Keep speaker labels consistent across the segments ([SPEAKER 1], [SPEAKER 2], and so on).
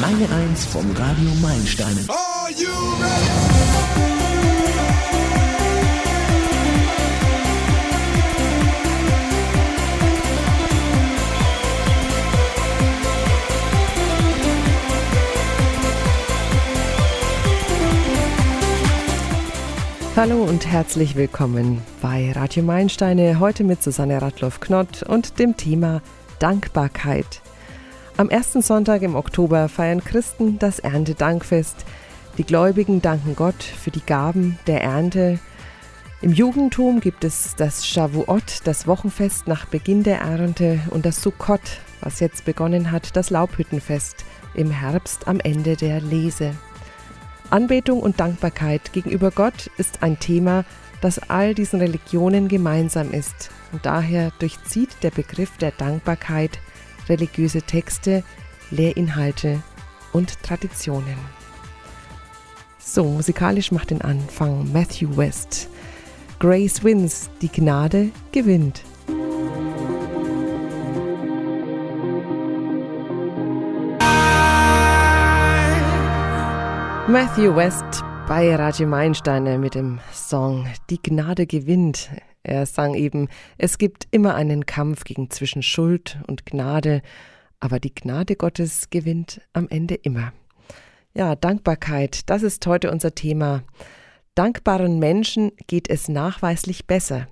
[SPEAKER 1] Meine Eins vom Radio Meilensteinen.
[SPEAKER 2] Are you ready?
[SPEAKER 3] Hallo und herzlich willkommen bei Radio Meilensteine, heute mit Susanne Radloff-Knott und dem Thema Dankbarkeit. Am ersten Sonntag im Oktober feiern Christen das Erntedankfest. Die Gläubigen danken Gott für die Gaben der Ernte. Im Judentum gibt es das Shavuot, das Wochenfest nach Beginn der Ernte, und das Sukkot, was jetzt begonnen hat, das Laubhüttenfest im Herbst am Ende der Lese. Anbetung und Dankbarkeit gegenüber Gott ist ein Thema, das all diesen Religionen gemeinsam ist. Und daher durchzieht der Begriff der Dankbarkeit religiöse Texte, Lehrinhalte und Traditionen. So, musikalisch macht den Anfang Matthew West. Grace wins, die Gnade gewinnt. Matthew West bei Radio Meilensteine mit dem Song Die Gnade gewinnt. Er sang eben, es gibt immer einen Kampf gegen zwischen Schuld und Gnade, aber die Gnade Gottes gewinnt am Ende immer. Ja, Dankbarkeit, das ist heute unser Thema. Dankbaren Menschen geht es nachweislich besser,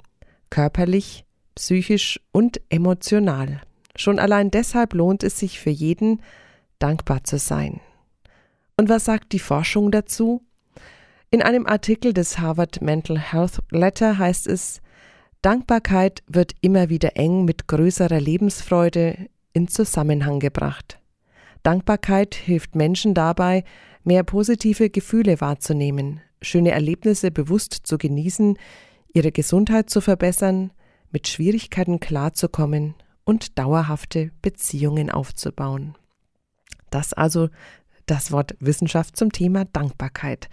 [SPEAKER 3] körperlich, psychisch und emotional. Schon allein deshalb lohnt es sich für jeden, dankbar zu sein. Und was sagt die Forschung dazu? In einem Artikel des Harvard Mental Health Letter heißt es, Dankbarkeit wird immer wieder eng mit größerer Lebensfreude in Zusammenhang gebracht. Dankbarkeit hilft Menschen dabei, mehr positive Gefühle wahrzunehmen, schöne Erlebnisse bewusst zu genießen, ihre Gesundheit zu verbessern, mit Schwierigkeiten klarzukommen und dauerhafte Beziehungen aufzubauen. Das also das Wort Wissenschaft zum Thema Dankbarkeit.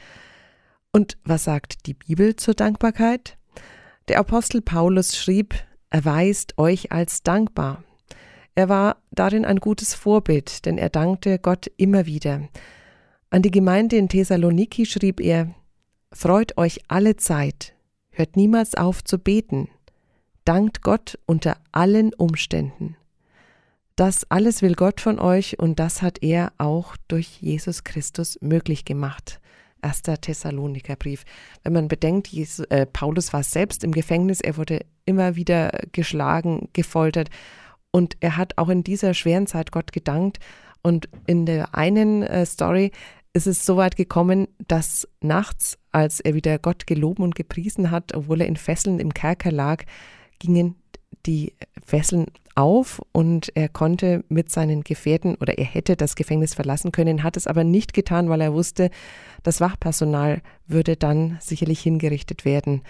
[SPEAKER 3] Und was sagt die Bibel zur Dankbarkeit? Der Apostel Paulus schrieb, erweist euch als dankbar. Er war darin ein gutes Vorbild, denn er dankte Gott immer wieder. An die Gemeinde in Thessaloniki schrieb er, Freut euch alle Zeit, hört niemals auf zu beten, dankt Gott unter allen Umständen. Das alles will Gott von euch und das hat er auch durch Jesus Christus möglich gemacht. Erster Thessalonikerbrief. Wenn man bedenkt, Jesus, äh, Paulus war selbst im Gefängnis, er wurde immer wieder geschlagen, gefoltert und er hat auch in dieser schweren Zeit Gott gedankt. Und in der einen äh, Story ist es so weit gekommen, dass nachts, als er wieder Gott geloben und gepriesen hat, obwohl er in Fesseln im Kerker lag, gingen die Fesseln auf und er konnte mit seinen Gefährten oder er hätte das Gefängnis verlassen können, hat es aber nicht getan, weil er wusste, das Wachpersonal würde dann sicherlich hingerichtet werden.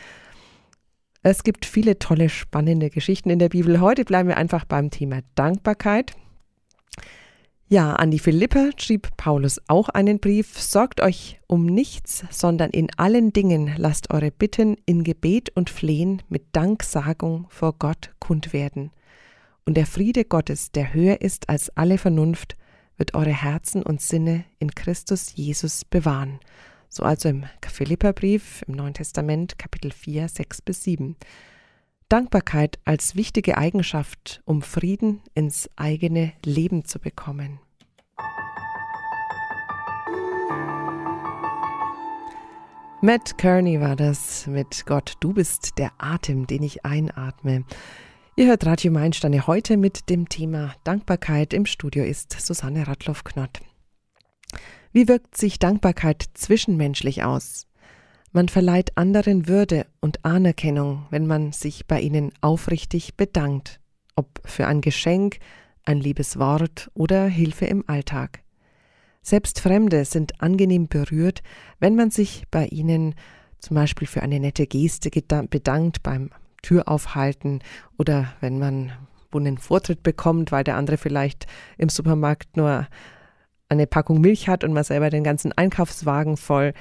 [SPEAKER 3] Es gibt viele tolle, spannende Geschichten in der Bibel. Heute bleiben wir einfach beim Thema Dankbarkeit. Ja, an die Philipper schrieb Paulus auch einen Brief. Sorgt euch um nichts, sondern in allen Dingen lasst eure Bitten in Gebet und Flehen mit Danksagung vor Gott kund werden. Und der Friede Gottes, der höher ist als alle Vernunft, wird eure Herzen und Sinne in Christus Jesus bewahren. So also im Philipperbrief im Neuen Testament Kapitel 4, 6 bis 7. Dankbarkeit als wichtige Eigenschaft, um Frieden ins eigene Leben zu bekommen. Matt Kearney war das mit Gott, du bist der Atem, den ich einatme. Ihr hört Radio Meilensteine heute mit dem Thema Dankbarkeit. Im Studio ist Susanne Radloff-Knott. Wie wirkt sich Dankbarkeit zwischenmenschlich aus? Man verleiht anderen Würde und Anerkennung, wenn man sich bei ihnen aufrichtig bedankt, ob für ein Geschenk, ein liebes Wort oder Hilfe im Alltag. Selbst Fremde sind angenehm berührt, wenn man sich bei ihnen zum Beispiel für eine nette Geste bedankt beim Tür aufhalten oder wenn man einen Vortritt bekommt, weil der andere vielleicht im Supermarkt nur eine Packung Milch hat und man selber den ganzen Einkaufswagen voll.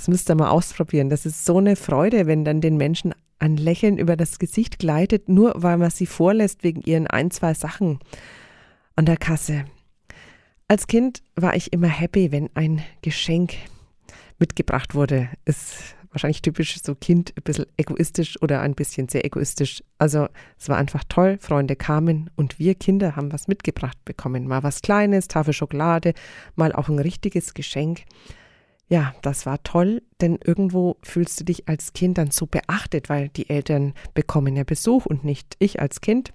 [SPEAKER 3] Das müsst ihr mal ausprobieren. Das ist so eine Freude, wenn dann den Menschen ein Lächeln über das Gesicht gleitet, nur weil man sie vorlässt wegen ihren ein, zwei Sachen an der Kasse. Als Kind war ich immer happy, wenn ein Geschenk mitgebracht wurde. Ist wahrscheinlich typisch so Kind, ein bisschen egoistisch oder ein bisschen sehr egoistisch. Also es war einfach toll, Freunde kamen und wir Kinder haben was mitgebracht bekommen. Mal was Kleines, Tafel Schokolade, mal auch ein richtiges Geschenk. Ja, das war toll, denn irgendwo fühlst du dich als Kind dann so beachtet, weil die Eltern bekommen ja Besuch und nicht ich als Kind.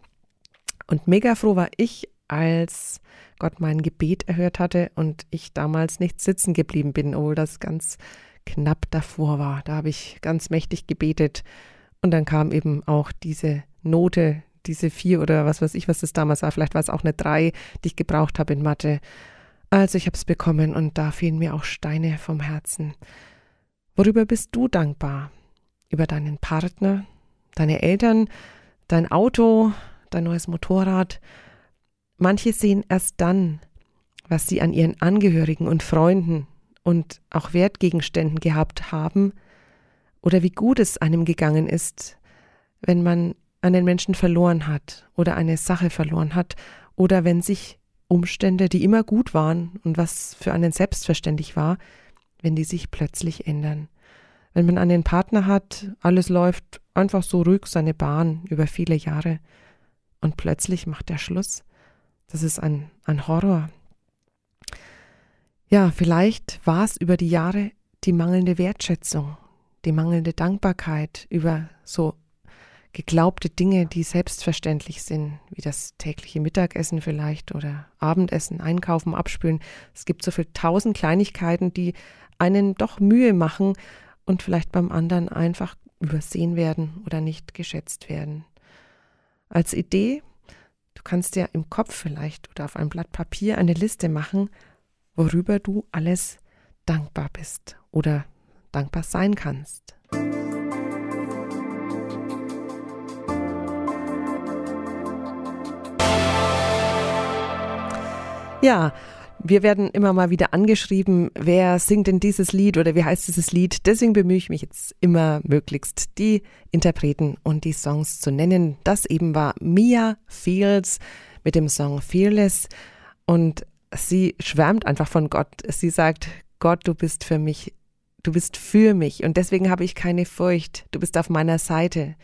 [SPEAKER 3] Und mega froh war ich, als Gott mein Gebet erhört hatte und ich damals nicht sitzen geblieben bin, obwohl das ganz knapp davor war. Da habe ich ganz mächtig gebetet und dann kam eben auch diese Note, diese vier oder was weiß ich, was das damals war. Vielleicht war es auch eine drei, die ich gebraucht habe in Mathe. Also ich habe es bekommen und da fielen mir auch Steine vom Herzen. Worüber bist du dankbar? Über deinen Partner, deine Eltern, dein Auto, dein neues Motorrad? Manche sehen erst dann, was sie an ihren Angehörigen und Freunden und auch Wertgegenständen gehabt haben oder wie gut es einem gegangen ist, wenn man einen Menschen verloren hat oder eine Sache verloren hat oder wenn sich Umstände, die immer gut waren und was für einen selbstverständlich war, wenn die sich plötzlich ändern. Wenn man einen Partner hat, alles läuft einfach so ruhig seine Bahn über viele Jahre und plötzlich macht er Schluss. Das ist ein, ein Horror, ja, vielleicht war es über die Jahre die mangelnde Wertschätzung, die mangelnde Dankbarkeit über so geglaubte Dinge, die selbstverständlich sind, wie das tägliche Mittagessen vielleicht oder Abendessen, Einkaufen, Abspülen. Es gibt so viele tausend Kleinigkeiten, die einen doch Mühe machen und vielleicht beim anderen einfach übersehen werden oder nicht geschätzt werden. Als Idee, du kannst dir im Kopf vielleicht oder auf einem Blatt Papier eine Liste machen, worüber du alles dankbar bist oder dankbar sein kannst. Ja, wir werden immer mal wieder angeschrieben, wer singt denn dieses Lied oder wie heißt dieses Lied. Deswegen bemühe ich mich jetzt immer möglichst die Interpreten und die Songs zu nennen. Das eben war Mia Fields mit dem Song Fearless. Und sie schwärmt einfach von Gott. Sie sagt, Gott, du bist für mich, du bist für mich und deswegen habe ich keine Furcht. Du bist auf meiner Seite.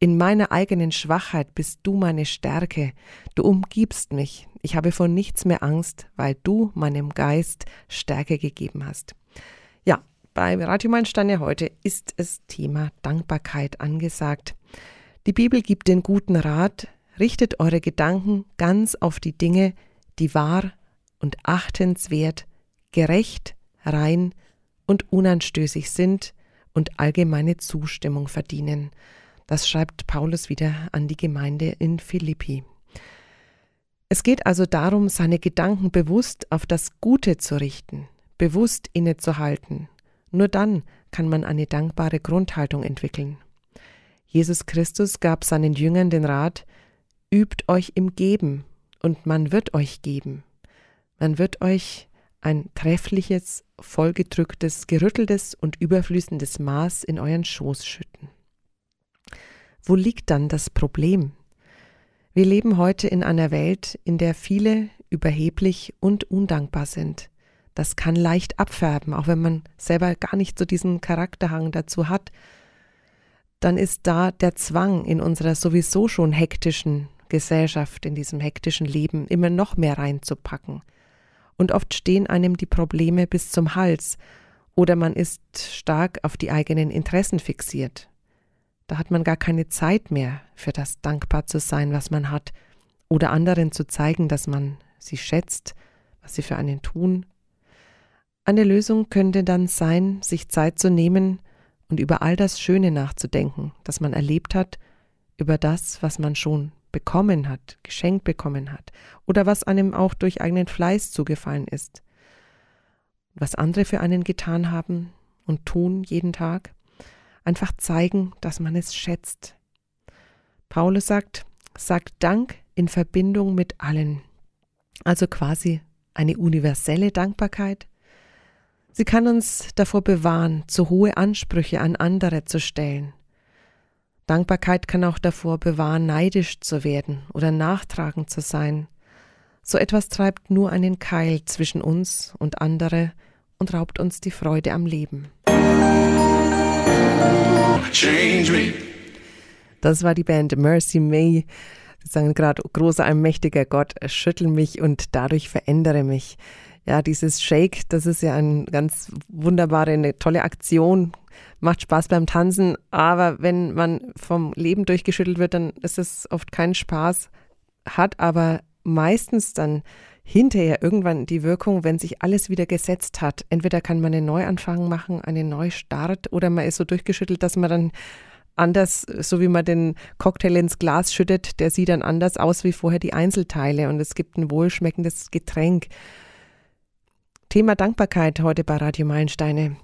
[SPEAKER 3] In meiner eigenen Schwachheit bist du meine Stärke. Du umgibst mich. Ich habe vor nichts mehr Angst, weil du meinem Geist Stärke gegeben hast. Ja, bei Radio Meilensteine heute ist es Thema Dankbarkeit angesagt. Die Bibel gibt den guten Rat, richtet eure Gedanken ganz auf die Dinge, die wahr und achtenswert, gerecht, rein und unanstößig sind und allgemeine Zustimmung verdienen. Das schreibt Paulus wieder an die Gemeinde in Philippi. Es geht also darum, seine Gedanken bewusst auf das Gute zu richten, bewusst innezuhalten. Nur dann kann man eine dankbare Grundhaltung entwickeln. Jesus Christus gab seinen Jüngern den Rat, übt euch im Geben, und man wird euch geben. Man wird euch ein treffliches, vollgedrücktes, gerütteltes und überfließendes Maß in euren Schoß schütten. Wo liegt dann das Problem? Wir leben heute in einer Welt, in der viele überheblich und undankbar sind. Das kann leicht abfärben, auch wenn man selber gar nicht so diesen Charakterhang dazu hat. Dann ist da der Zwang in unserer sowieso schon hektischen Gesellschaft, in diesem hektischen Leben immer noch mehr reinzupacken und oft stehen einem die Probleme bis zum Hals oder man ist stark auf die eigenen Interessen fixiert. Da hat man gar keine Zeit mehr für das dankbar zu sein, was man hat, oder anderen zu zeigen, dass man sie schätzt, was sie für einen tun. Eine Lösung könnte dann sein, sich Zeit zu nehmen und über all das Schöne nachzudenken, das man erlebt hat, über das, was man schon bekommen hat, geschenkt bekommen hat oder was einem auch durch eigenen Fleiß zugefallen ist, was andere für einen getan haben und tun jeden Tag, einfach zeigen, dass man es schätzt. Paulus sagt, sagt Dank in Verbindung mit allen, also quasi eine universelle Dankbarkeit. Sie kann uns davor bewahren, zu hohe Ansprüche an andere zu stellen Dankbarkeit kann auch davor bewahren, neidisch zu werden oder nachtragend zu sein. So etwas treibt nur einen Keil zwischen uns und andere und raubt uns die Freude am Leben.
[SPEAKER 2] Me.
[SPEAKER 3] Das war die Band Mercy May. Sie sagen gerade, großer, allmächtiger Gott, schüttel mich und dadurch verändere mich. Ja, dieses Shake, das ist ja eine ganz wunderbare, eine tolle Aktion. Macht Spaß beim Tanzen, aber wenn man vom Leben durchgeschüttelt wird, dann ist es oft kein Spaß, hat aber meistens dann hinterher irgendwann die Wirkung, wenn sich alles wieder gesetzt hat. Entweder kann man einen Neuanfang machen, einen Neustart, oder man ist so durchgeschüttelt, dass man dann anders, so wie man den Cocktail ins Glas schüttet, der sieht dann anders aus wie vorher die Einzelteile und es gibt ein wohlschmeckendes Getränk. Thema Dankbarkeit heute bei Radio Meilensteine.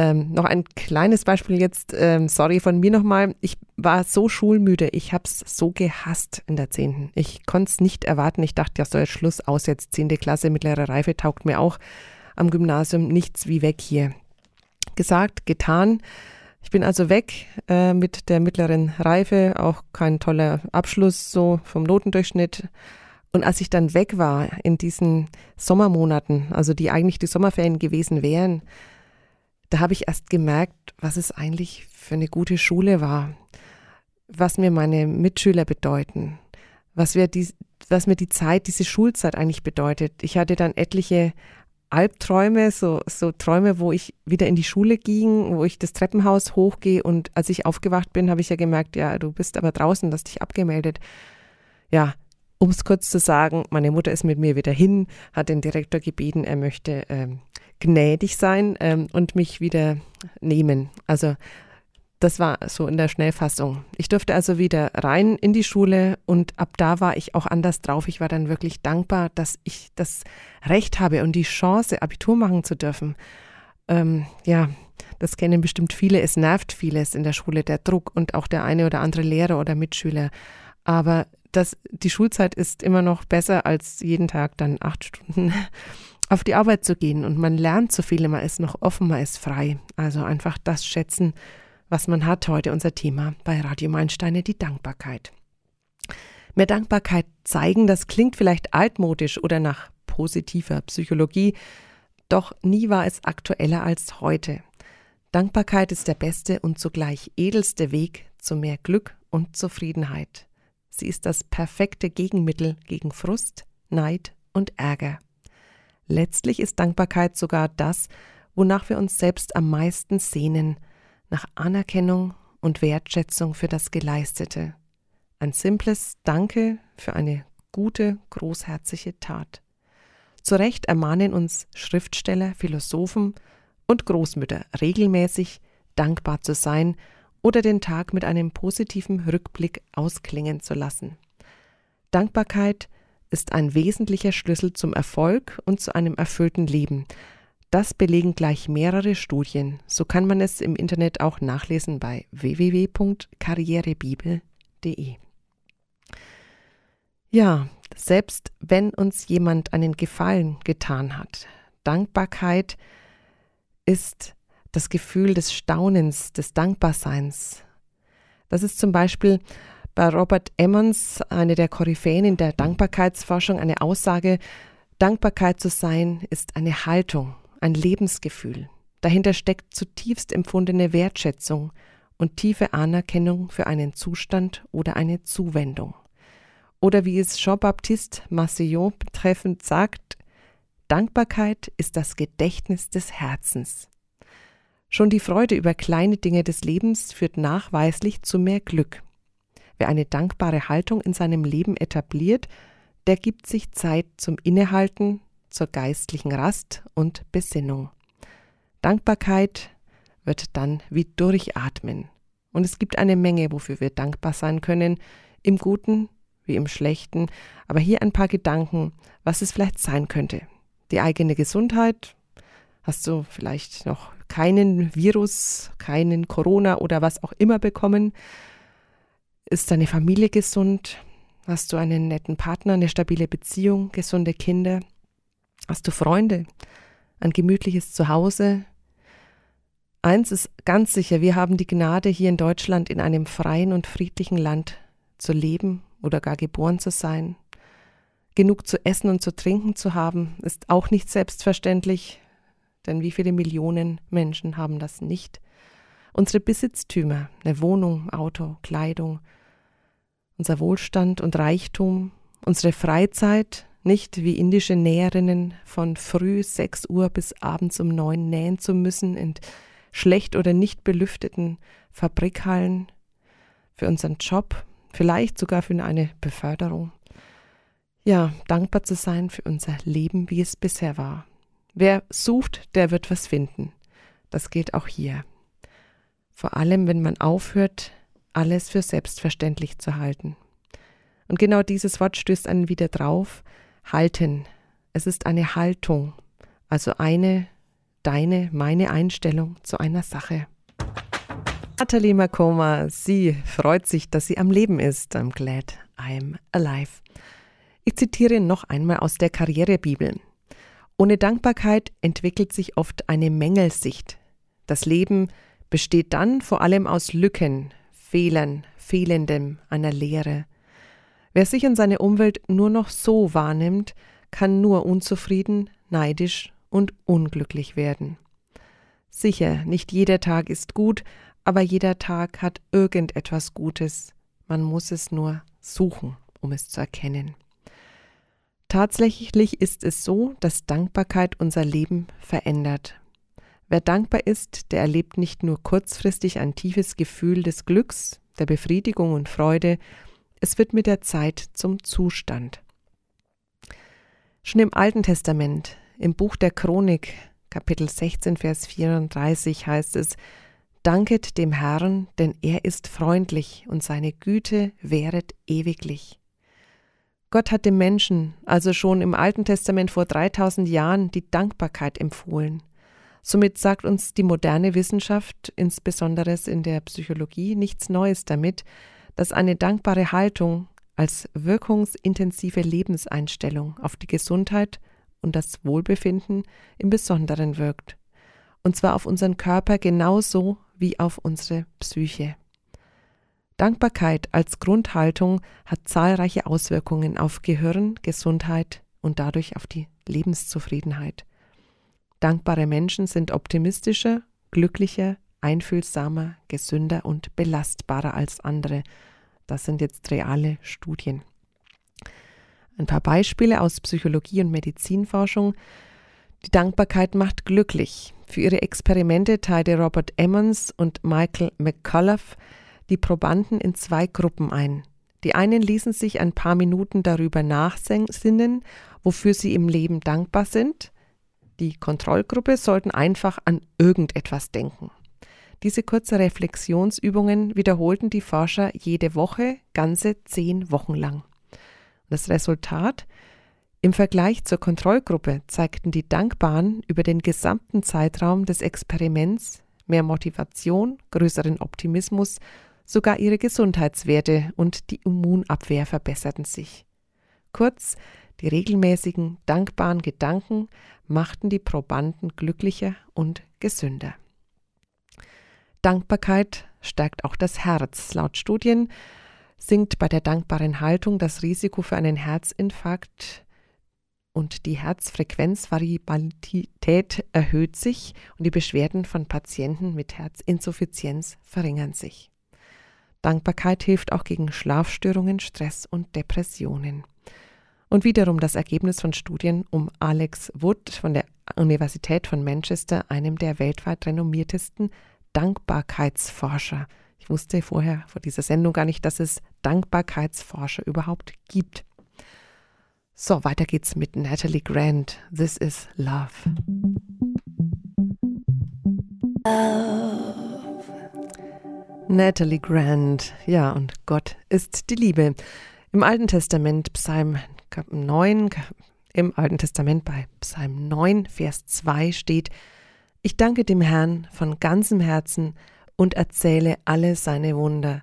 [SPEAKER 3] Ähm, noch ein kleines Beispiel jetzt, ähm, sorry von mir nochmal. Ich war so schulmüde, ich habe es so gehasst in der 10. Ich konnte es nicht erwarten. Ich dachte, ja, so jetzt Schluss aus, jetzt 10. Klasse, mittlere Reife taugt mir auch am Gymnasium nichts wie weg hier. Gesagt, getan. Ich bin also weg äh, mit der mittleren Reife, auch kein toller Abschluss so vom Notendurchschnitt. Und als ich dann weg war in diesen Sommermonaten, also die eigentlich die Sommerferien gewesen wären, da habe ich erst gemerkt, was es eigentlich für eine gute Schule war, was mir meine Mitschüler bedeuten, was, wir die, was mir die Zeit, diese Schulzeit eigentlich bedeutet. Ich hatte dann etliche Albträume, so, so Träume, wo ich wieder in die Schule ging, wo ich das Treppenhaus hochgehe und als ich aufgewacht bin, habe ich ja gemerkt, ja, du bist aber draußen, hast dich abgemeldet. Ja, um es kurz zu sagen, meine Mutter ist mit mir wieder hin, hat den Direktor gebeten, er möchte ähm, gnädig sein ähm, und mich wieder nehmen. Also das war so in der Schnellfassung. Ich durfte also wieder rein in die Schule und ab da war ich auch anders drauf. Ich war dann wirklich dankbar, dass ich das Recht habe und die Chance, Abitur machen zu dürfen. Ähm, ja, das kennen bestimmt viele. Es nervt vieles in der Schule, der Druck und auch der eine oder andere Lehrer oder Mitschüler. Aber das, die Schulzeit ist immer noch besser als jeden Tag dann acht Stunden auf die Arbeit zu gehen und man lernt so viel, man ist noch offen, man ist frei. Also einfach das schätzen, was man hat. Heute unser Thema bei Radio Meilensteine, die Dankbarkeit. Mehr Dankbarkeit zeigen, das klingt vielleicht altmodisch oder nach positiver Psychologie, doch nie war es aktueller als heute. Dankbarkeit ist der beste und zugleich edelste Weg zu mehr Glück und Zufriedenheit. Sie ist das perfekte Gegenmittel gegen Frust, Neid und Ärger. Letztlich ist Dankbarkeit sogar das, wonach wir uns selbst am meisten sehnen, nach Anerkennung und Wertschätzung für das Geleistete. Ein simples Danke für eine gute, großherzige Tat. Zu Recht ermahnen uns Schriftsteller, Philosophen und Großmütter regelmäßig dankbar zu sein oder den Tag mit einem positiven Rückblick ausklingen zu lassen. Dankbarkeit ist ein wesentlicher Schlüssel zum Erfolg und zu einem erfüllten Leben. Das belegen gleich mehrere Studien. So kann man es im Internet auch nachlesen bei www.karrierebibel.de. Ja, selbst wenn uns jemand einen Gefallen getan hat, Dankbarkeit ist das Gefühl des Staunens, des Dankbarseins. Das ist zum Beispiel bei Robert Emmons, eine der Koryphäen in der Dankbarkeitsforschung, eine Aussage, Dankbarkeit zu sein ist eine Haltung, ein Lebensgefühl. Dahinter steckt zutiefst empfundene Wertschätzung und tiefe Anerkennung für einen Zustand oder eine Zuwendung. Oder wie es Jean-Baptiste Massillon betreffend sagt, Dankbarkeit ist das Gedächtnis des Herzens. Schon die Freude über kleine Dinge des Lebens führt nachweislich zu mehr Glück. Wer eine dankbare Haltung in seinem Leben etabliert, der gibt sich Zeit zum Innehalten, zur geistlichen Rast und Besinnung. Dankbarkeit wird dann wie Durchatmen. Und es gibt eine Menge, wofür wir dankbar sein können, im Guten wie im Schlechten. Aber hier ein paar Gedanken, was es vielleicht sein könnte. Die eigene Gesundheit. Hast du vielleicht noch keinen Virus, keinen Corona oder was auch immer bekommen? Ist deine Familie gesund? Hast du einen netten Partner, eine stabile Beziehung, gesunde Kinder? Hast du Freunde? Ein gemütliches Zuhause? Eins ist ganz sicher, wir haben die Gnade, hier in Deutschland in einem freien und friedlichen Land zu leben oder gar geboren zu sein. Genug zu essen und zu trinken zu haben, ist auch nicht selbstverständlich, denn wie viele Millionen Menschen haben das nicht? Unsere Besitztümer, eine Wohnung, Auto, Kleidung, unser Wohlstand und Reichtum, unsere Freizeit, nicht wie indische Näherinnen von früh sechs Uhr bis abends um neun nähen zu müssen in schlecht oder nicht belüfteten Fabrikhallen, für unseren Job, vielleicht sogar für eine Beförderung. Ja, dankbar zu sein für unser Leben, wie es bisher war. Wer sucht, der wird was finden. Das gilt auch hier. Vor allem, wenn man aufhört, alles für selbstverständlich zu halten. Und genau dieses Wort stößt einen wieder drauf. Halten. Es ist eine Haltung, also eine, deine, meine Einstellung zu einer Sache. Natalie Makoma, sie freut sich, dass sie am Leben ist. I'm glad I'm alive. Ich zitiere noch einmal aus der Karrierebibel. Ohne Dankbarkeit entwickelt sich oft eine Mängelsicht. Das Leben besteht dann vor allem aus Lücken, Fehlern, Fehlendem, einer Leere. Wer sich und seine Umwelt nur noch so wahrnimmt, kann nur unzufrieden, neidisch und unglücklich werden. Sicher, nicht jeder Tag ist gut, aber jeder Tag hat irgendetwas Gutes. Man muss es nur suchen, um es zu erkennen. Tatsächlich ist es so, dass Dankbarkeit unser Leben verändert. Wer dankbar ist, der erlebt nicht nur kurzfristig ein tiefes Gefühl des Glücks, der Befriedigung und Freude, es wird mit der Zeit zum Zustand. Schon im Alten Testament, im Buch der Chronik, Kapitel 16, Vers 34 heißt es, Danket dem Herrn, denn er ist freundlich und seine Güte währet ewiglich. Gott hat dem Menschen also schon im Alten Testament vor 3000 Jahren die Dankbarkeit empfohlen. Somit sagt uns die moderne Wissenschaft, insbesondere in der Psychologie, nichts Neues damit, dass eine dankbare Haltung als wirkungsintensive Lebenseinstellung auf die Gesundheit und das Wohlbefinden im Besonderen wirkt. Und zwar auf unseren Körper genauso wie auf unsere Psyche. Dankbarkeit als Grundhaltung hat zahlreiche Auswirkungen auf Gehirn, Gesundheit und dadurch auf die Lebenszufriedenheit. Dankbare Menschen sind optimistischer, glücklicher, einfühlsamer, gesünder und belastbarer als andere. Das sind jetzt reale Studien. Ein paar Beispiele aus Psychologie und Medizinforschung. Die Dankbarkeit macht glücklich. Für ihre Experimente teilte Robert Emmons und Michael McCullough die Probanden in zwei Gruppen ein. Die einen ließen sich ein paar Minuten darüber nachsinnen, wofür sie im Leben dankbar sind. Die Kontrollgruppe sollten einfach an irgendetwas denken. Diese kurze Reflexionsübungen wiederholten die Forscher jede Woche, ganze zehn Wochen lang. Das Resultat? Im Vergleich zur Kontrollgruppe zeigten die Dankbaren über den gesamten Zeitraum des Experiments mehr Motivation, größeren Optimismus Sogar ihre Gesundheitswerte und die Immunabwehr verbesserten sich. Kurz, die regelmäßigen, dankbaren Gedanken machten die Probanden glücklicher und gesünder. Dankbarkeit stärkt auch das Herz. Laut Studien sinkt bei der dankbaren Haltung das Risiko für einen Herzinfarkt und die Herzfrequenzvariabilität erhöht sich und die Beschwerden von Patienten mit Herzinsuffizienz verringern sich. Dankbarkeit hilft auch gegen Schlafstörungen, Stress und Depressionen. Und wiederum das Ergebnis von Studien um Alex Wood von der Universität von Manchester, einem der weltweit renommiertesten Dankbarkeitsforscher. Ich wusste vorher vor dieser Sendung gar nicht, dass es Dankbarkeitsforscher überhaupt gibt. So, weiter geht's mit Natalie Grant. This is Love. Love. Natalie Grant. Ja, und Gott ist die Liebe. Im Alten Testament, Psalm 9, im Alten Testament bei Psalm 9, Vers 2 steht, ich danke dem Herrn von ganzem Herzen und erzähle alle seine Wunder.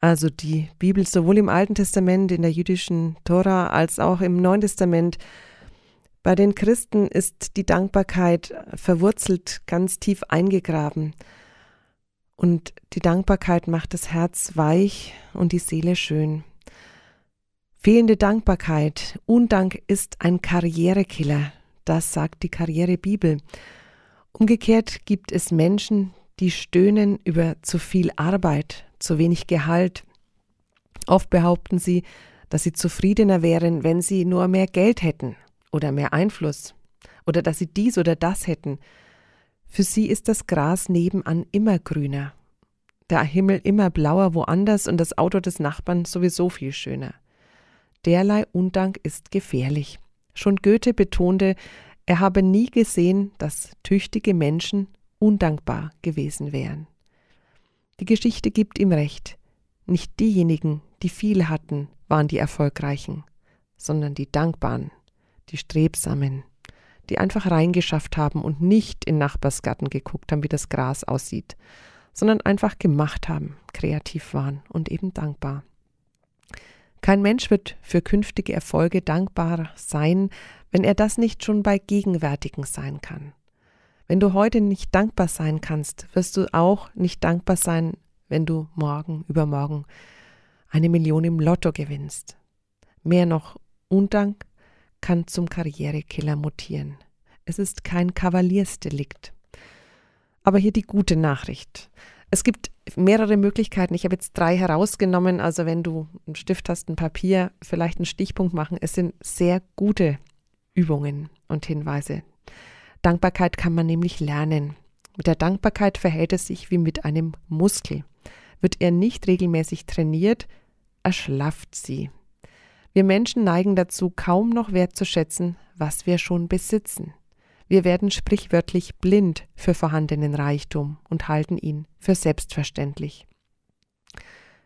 [SPEAKER 3] Also die Bibel sowohl im Alten Testament, in der jüdischen Tora, als auch im Neuen Testament. Bei den Christen ist die Dankbarkeit verwurzelt, ganz tief eingegraben. Und die Dankbarkeit macht das Herz weich und die Seele schön. Fehlende Dankbarkeit, Undank ist ein Karrierekiller, das sagt die Karrierebibel. Umgekehrt gibt es Menschen, die stöhnen über zu viel Arbeit, zu wenig Gehalt. Oft behaupten sie, dass sie zufriedener wären, wenn sie nur mehr Geld hätten oder mehr Einfluss oder dass sie dies oder das hätten. Für sie ist das Gras nebenan immer grüner, der Himmel immer blauer woanders und das Auto des Nachbarn sowieso viel schöner. Derlei Undank ist gefährlich. Schon Goethe betonte, er habe nie gesehen, dass tüchtige Menschen undankbar gewesen wären. Die Geschichte gibt ihm recht. Nicht diejenigen, die viel hatten, waren die Erfolgreichen, sondern die Dankbaren, die Strebsamen, die einfach reingeschafft haben und nicht in Nachbarsgarten geguckt haben, wie das Gras aussieht, sondern einfach gemacht haben, kreativ waren und eben dankbar. Kein Mensch wird für künftige Erfolge dankbar sein, wenn er das nicht schon bei gegenwärtigen sein kann. Wenn du heute nicht dankbar sein kannst, wirst du auch nicht dankbar sein, wenn du morgen, übermorgen eine Million im Lotto gewinnst. Mehr noch, Undank kann zum Karrierekiller mutieren. Es ist kein Kavaliersdelikt. Aber hier die gute Nachricht. Es gibt mehrere Möglichkeiten. Ich habe jetzt drei herausgenommen. Also wenn du einen Stift hast, ein Papier, vielleicht einen Stichpunkt machen. Es sind sehr gute Übungen und Hinweise. Dankbarkeit kann man nämlich lernen. Mit der Dankbarkeit verhält es sich wie mit einem Muskel. Wird er nicht regelmäßig trainiert, erschlafft sie. Wir Menschen neigen dazu, kaum noch wertzuschätzen, was wir schon besitzen. Wir werden sprichwörtlich blind für vorhandenen Reichtum und halten ihn für selbstverständlich.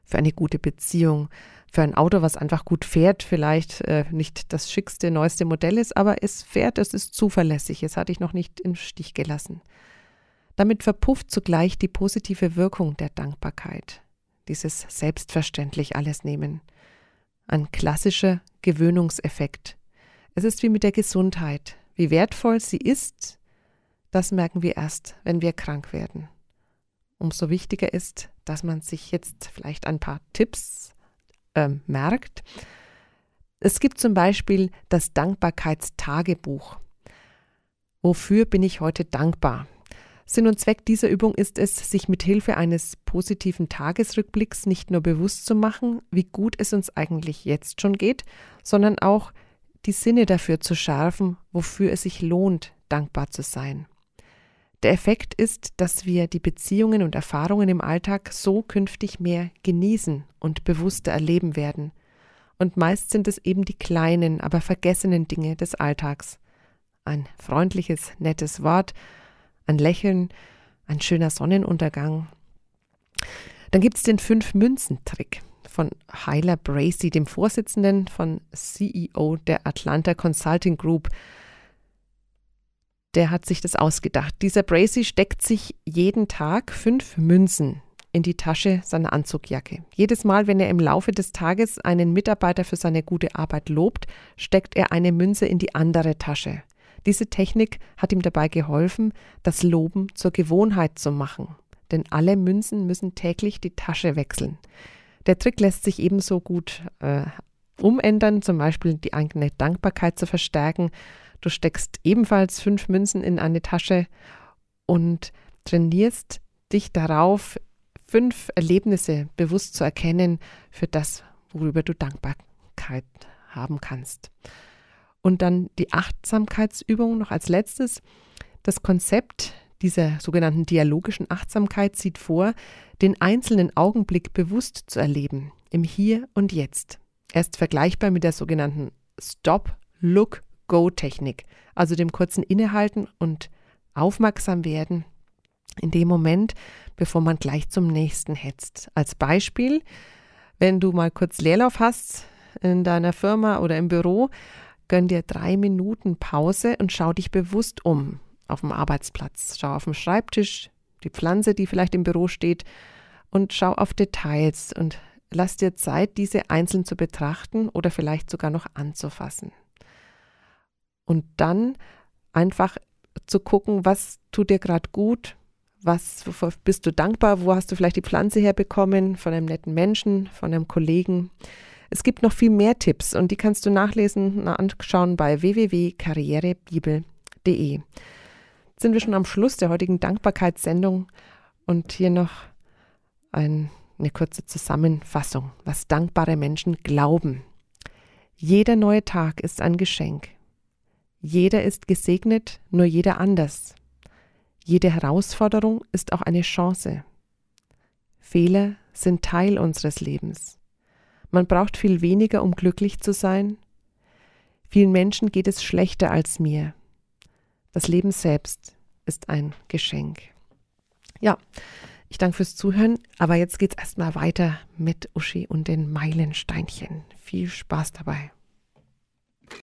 [SPEAKER 3] Für eine gute Beziehung, für ein Auto, was einfach gut fährt, vielleicht äh, nicht das schickste, neueste Modell ist, aber es fährt, es ist zuverlässig, es hatte ich noch nicht im Stich gelassen. Damit verpufft zugleich die positive Wirkung der Dankbarkeit, dieses selbstverständlich alles nehmen. Ein klassischer Gewöhnungseffekt. Es ist wie mit der Gesundheit. Wie wertvoll sie ist, das merken wir erst, wenn wir krank werden. Umso wichtiger ist, dass man sich jetzt vielleicht ein paar Tipps äh, merkt. Es gibt zum Beispiel das Dankbarkeitstagebuch. Wofür bin ich heute dankbar? Sinn und Zweck dieser Übung ist es, sich mit Hilfe eines positiven Tagesrückblicks nicht nur bewusst zu machen, wie gut es uns eigentlich jetzt schon geht, sondern auch die Sinne dafür zu schärfen, wofür es sich lohnt, dankbar zu sein. Der Effekt ist, dass wir die Beziehungen und Erfahrungen im Alltag so künftig mehr genießen und bewusster erleben werden. Und meist sind es eben die kleinen, aber vergessenen Dinge des Alltags. Ein freundliches, nettes Wort, ein Lächeln, ein schöner Sonnenuntergang. Dann gibt es den Fünf-Münzen-Trick von Hyla Bracey, dem Vorsitzenden von CEO der Atlanta Consulting Group der hat sich das ausgedacht. Dieser Bracy steckt sich jeden Tag fünf Münzen in die Tasche seiner Anzugjacke. Jedes Mal, wenn er im Laufe des Tages einen Mitarbeiter für seine gute Arbeit lobt, steckt er eine Münze in die andere Tasche. Diese Technik hat ihm dabei geholfen, das Loben zur Gewohnheit zu machen. Denn alle Münzen müssen täglich die Tasche wechseln. Der Trick lässt sich ebenso gut äh, umändern, zum Beispiel die eigene Dankbarkeit zu verstärken Du steckst ebenfalls fünf Münzen in eine Tasche und trainierst dich darauf, fünf Erlebnisse bewusst zu erkennen für das, worüber du Dankbarkeit haben kannst. Und dann die Achtsamkeitsübung noch als letztes. Das Konzept dieser sogenannten dialogischen Achtsamkeit sieht vor, den einzelnen Augenblick bewusst zu erleben, im Hier und Jetzt. Er ist vergleichbar mit der sogenannten Stop, Look, Go-Technik, also dem kurzen Innehalten und aufmerksam werden in dem Moment, bevor man gleich zum nächsten hetzt. Als Beispiel, wenn du mal kurz Leerlauf hast in deiner Firma oder im Büro, gönn dir drei Minuten Pause und schau dich bewusst um auf dem Arbeitsplatz. Schau auf dem Schreibtisch, die Pflanze, die vielleicht im Büro steht und schau auf Details und lass dir Zeit, diese einzeln zu betrachten oder vielleicht sogar noch anzufassen. Und dann einfach zu gucken, was tut dir gerade gut, was bist du dankbar, wo hast du vielleicht die Pflanze herbekommen, von einem netten Menschen, von einem Kollegen. Es gibt noch viel mehr Tipps und die kannst du nachlesen, anschauen bei www.karrierebibel.de. Sind wir schon am Schluss der heutigen Dankbarkeitssendung und hier noch ein, eine kurze Zusammenfassung, was dankbare Menschen glauben. Jeder neue Tag ist ein Geschenk. Jeder ist gesegnet, nur jeder anders. Jede Herausforderung ist auch eine Chance. Fehler sind Teil unseres Lebens. Man braucht viel weniger, um glücklich zu sein. Vielen Menschen geht es schlechter als mir. Das Leben selbst ist ein Geschenk. Ja, ich danke fürs Zuhören, aber jetzt geht's erstmal weiter mit Uschi und den Meilensteinchen. Viel Spaß dabei.